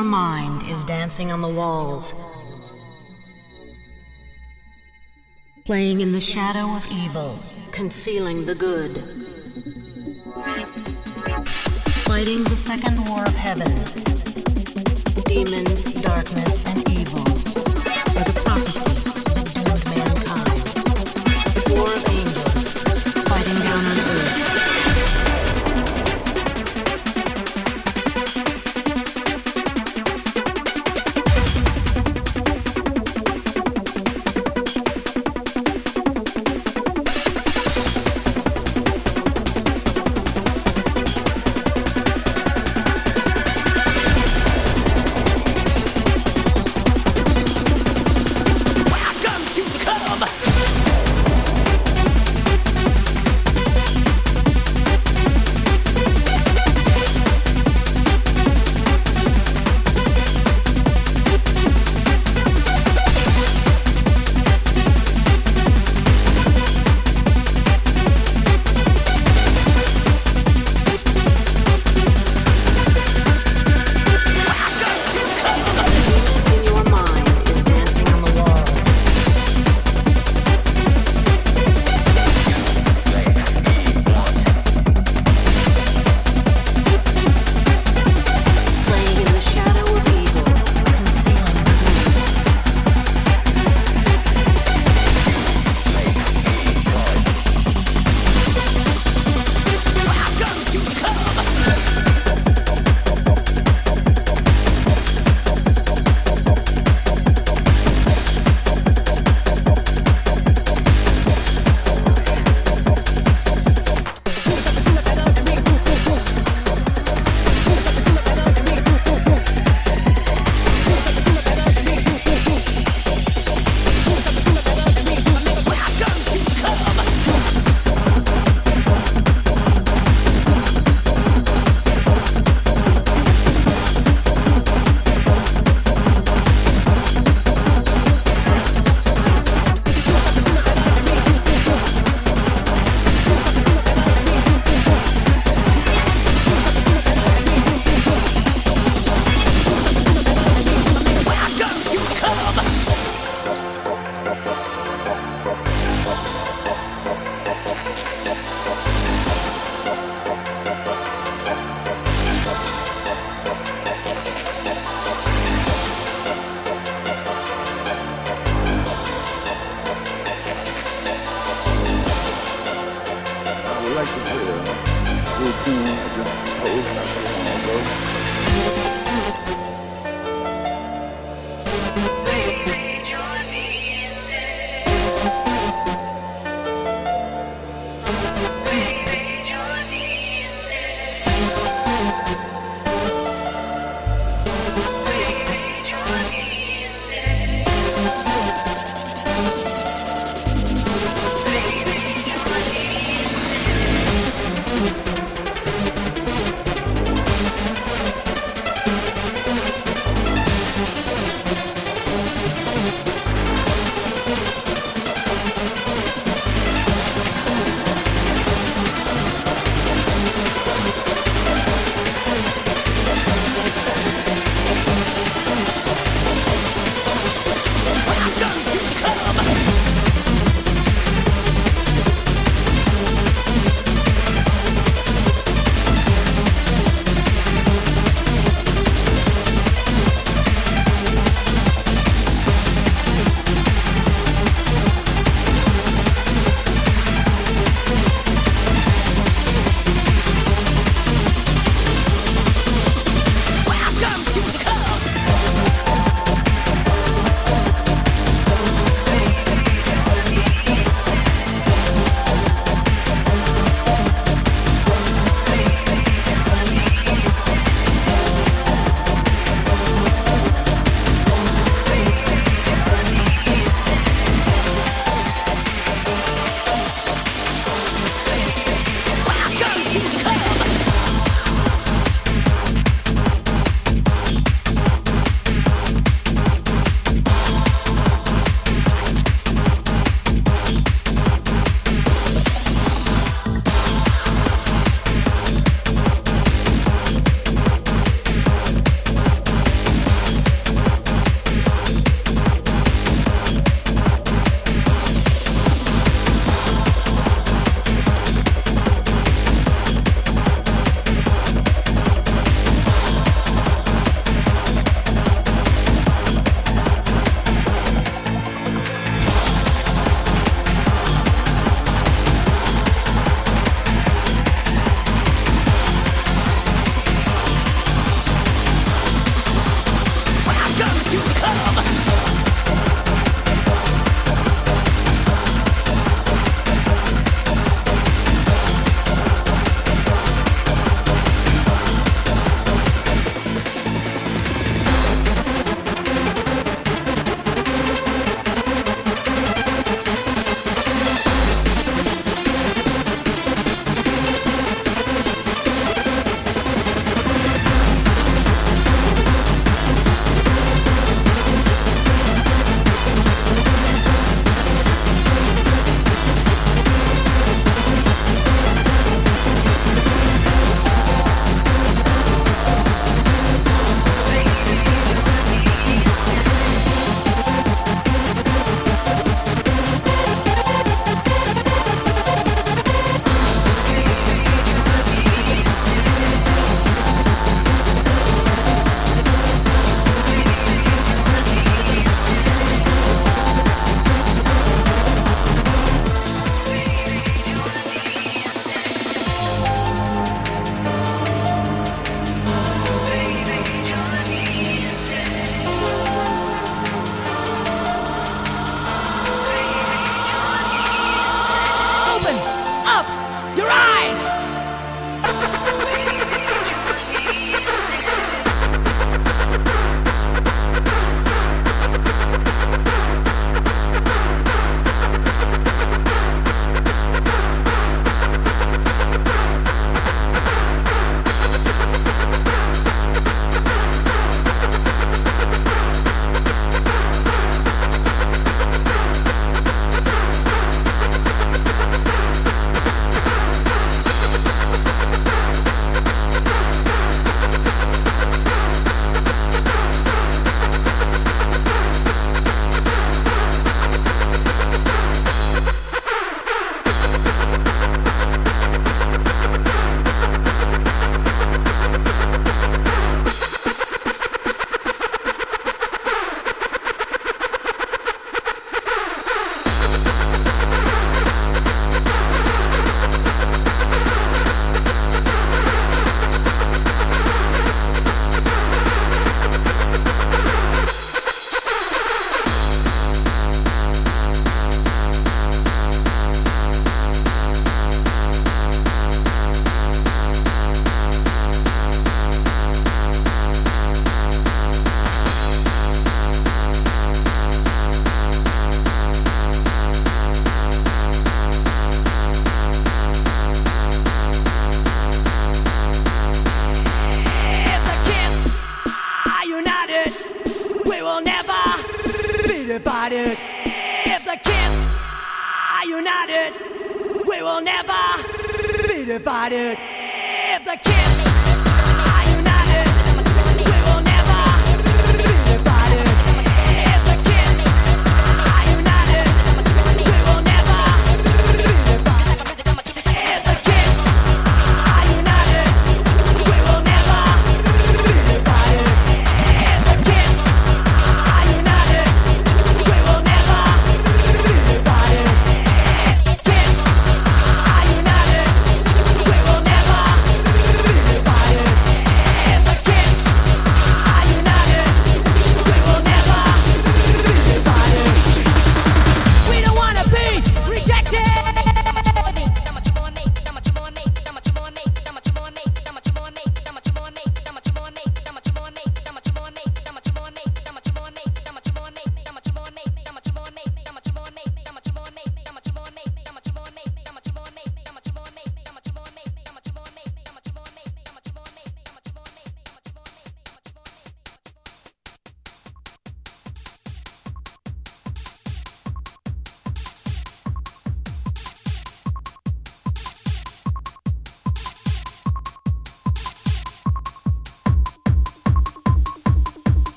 your mind is dancing on the walls, playing in the shadow of evil, concealing the good, fighting the second war of heaven. Demons, darkness, and evil